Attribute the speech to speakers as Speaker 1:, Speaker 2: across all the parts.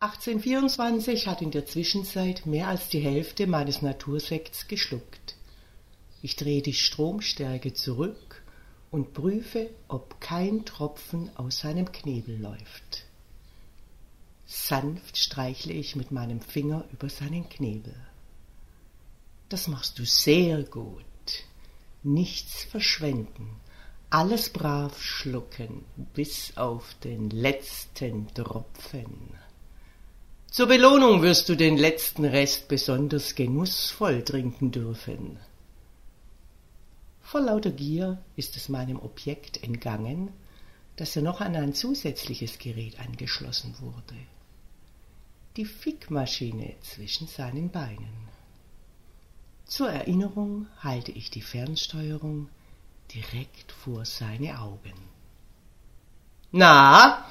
Speaker 1: 1824 hat in der Zwischenzeit mehr als die Hälfte meines Natursekts geschluckt. Ich drehe die Stromstärke zurück und prüfe, ob kein Tropfen aus seinem Knebel läuft. Sanft streichle ich mit meinem Finger über seinen Knebel. Das machst du sehr gut. Nichts verschwenden, alles brav schlucken, bis auf den letzten Tropfen. Zur Belohnung wirst du den letzten Rest besonders genussvoll trinken dürfen. Vor lauter Gier ist es meinem Objekt entgangen, dass er noch an ein zusätzliches Gerät angeschlossen wurde. Die Fickmaschine zwischen seinen Beinen. Zur Erinnerung halte ich die Fernsteuerung direkt vor seine Augen. Na,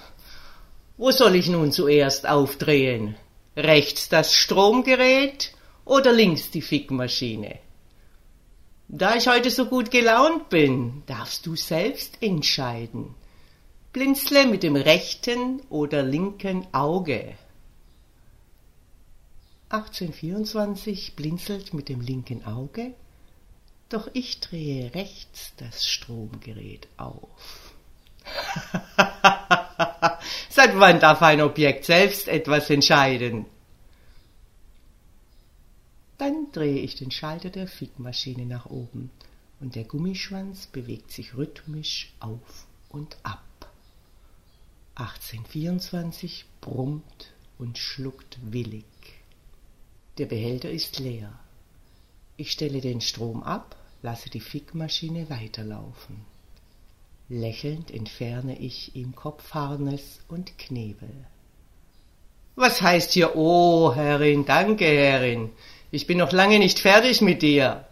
Speaker 1: wo soll ich nun zuerst aufdrehen? Rechts das Stromgerät oder links die Fickmaschine? Da ich heute so gut gelaunt bin, darfst du selbst entscheiden. Blinzle mit dem rechten oder linken Auge. 1824 blinzelt mit dem linken Auge, doch ich drehe rechts das Stromgerät auf. Seit wann darf ein Objekt selbst etwas entscheiden? Dann drehe ich den Schalter der Fickmaschine nach oben und der Gummischwanz bewegt sich rhythmisch auf und ab. 1824 brummt und schluckt willig. Der Behälter ist leer. Ich stelle den Strom ab, lasse die Fickmaschine weiterlaufen. Lächelnd entferne ich ihm Kopfharnes und Knebel. Was heißt hier Oh, Herrin, danke, Herrin. Ich bin noch lange nicht fertig mit dir.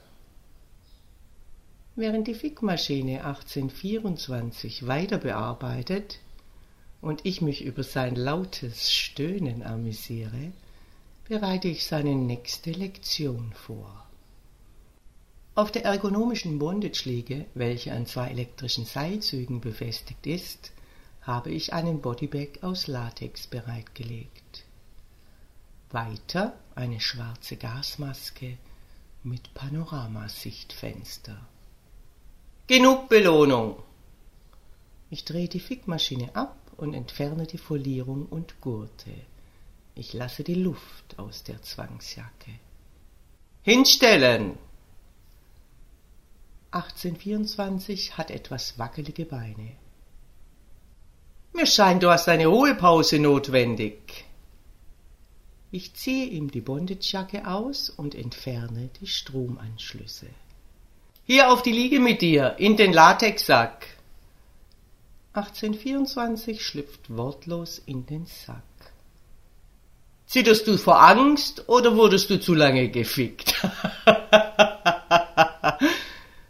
Speaker 1: Während die Fickmaschine 1824 weiter bearbeitet und ich mich über sein lautes Stöhnen amüsiere, bereite ich seine nächste Lektion vor. Auf der ergonomischen Bondage-Liege, welche an zwei elektrischen Seilzügen befestigt ist, habe ich einen Bodybag aus Latex bereitgelegt. Weiter eine schwarze Gasmaske mit Panoramasichtfenster. Genug Belohnung! Ich drehe die Fickmaschine ab und entferne die Folierung und Gurte. Ich lasse die Luft aus der Zwangsjacke. Hinstellen! 1824 hat etwas wackelige Beine. Mir scheint, du hast eine Ruhepause notwendig. Ich ziehe ihm die Bondagejacke aus und entferne die Stromanschlüsse. Hier auf die Liege mit dir, in den Latexsack. 1824 schlüpft wortlos in den Sack. Zitterst du vor Angst oder wurdest du zu lange gefickt?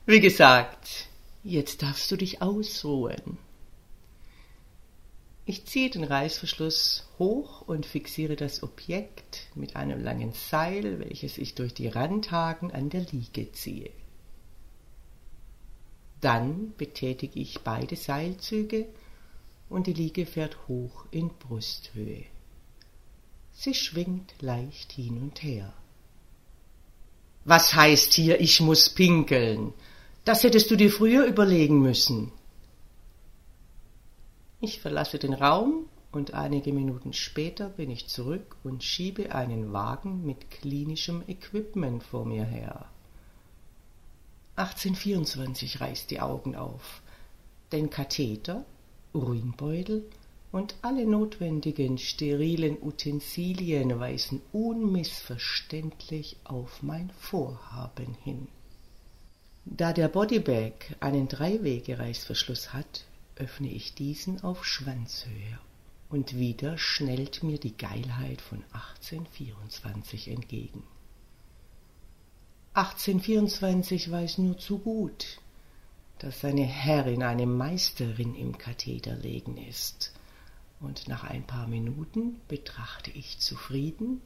Speaker 1: Wie gesagt, jetzt darfst du dich ausruhen. Ich ziehe den Reißverschluss hoch und fixiere das Objekt mit einem langen Seil, welches ich durch die Randhaken an der Liege ziehe. Dann betätige ich beide Seilzüge und die Liege fährt hoch in Brusthöhe. Sie schwingt leicht hin und her. Was heißt hier, ich muss pinkeln? Das hättest du dir früher überlegen müssen. Ich verlasse den Raum und einige Minuten später bin ich zurück und schiebe einen Wagen mit klinischem Equipment vor mir her. 1824 reißt die Augen auf. Den Katheter, Urinbeutel und alle notwendigen sterilen Utensilien weisen unmissverständlich auf mein Vorhaben hin. Da der Bodybag einen Dreiwege-Reißverschluss hat, öffne ich diesen auf Schwanzhöhe und wieder schnellt mir die Geilheit von 1824 entgegen. 1824 weiß nur zu gut, dass seine Herrin eine Meisterin im Katheterlegen ist, und nach ein paar Minuten betrachte ich zufrieden,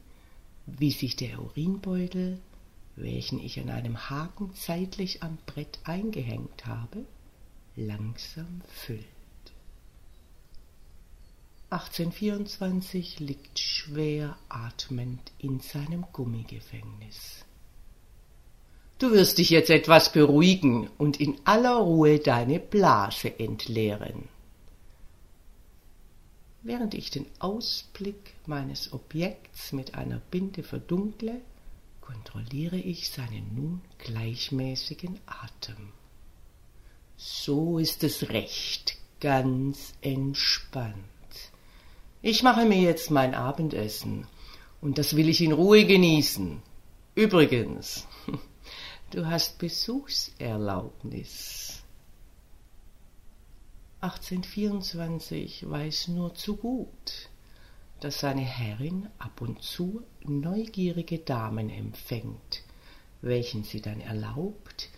Speaker 1: wie sich der Urinbeutel, welchen ich an einem Haken zeitlich am Brett eingehängt habe, langsam füllt. 1824 liegt schwer atmend in seinem Gummigefängnis. Du wirst dich jetzt etwas beruhigen und in aller Ruhe deine Blase entleeren. Während ich den Ausblick meines Objekts mit einer Binde verdunkle, kontrolliere ich seinen nun gleichmäßigen Atem. So ist es recht, ganz entspannt. Ich mache mir jetzt mein Abendessen und das will ich in Ruhe genießen. Übrigens, du hast Besuchserlaubnis. 1824 weiß nur zu gut, dass seine Herrin ab und zu neugierige Damen empfängt, welchen sie dann erlaubt,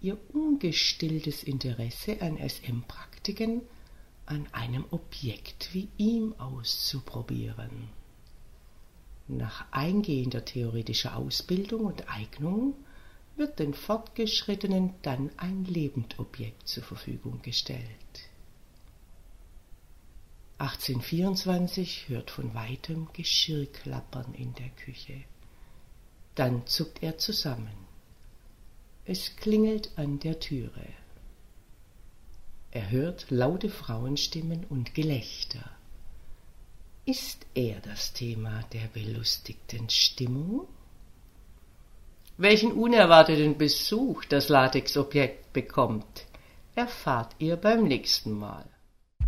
Speaker 1: ihr ungestilltes Interesse an SM-Praktiken an einem Objekt wie ihm auszuprobieren. Nach eingehender theoretischer Ausbildung und Eignung wird den Fortgeschrittenen dann ein Lebendobjekt zur Verfügung gestellt. 1824 hört von weitem Geschirrklappern in der Küche. Dann zuckt er zusammen. Es klingelt an der Türe. Er hört laute Frauenstimmen und Gelächter. Ist er das Thema der belustigten Stimmung? Welchen unerwarteten Besuch das Latexobjekt bekommt, erfahrt ihr beim nächsten Mal.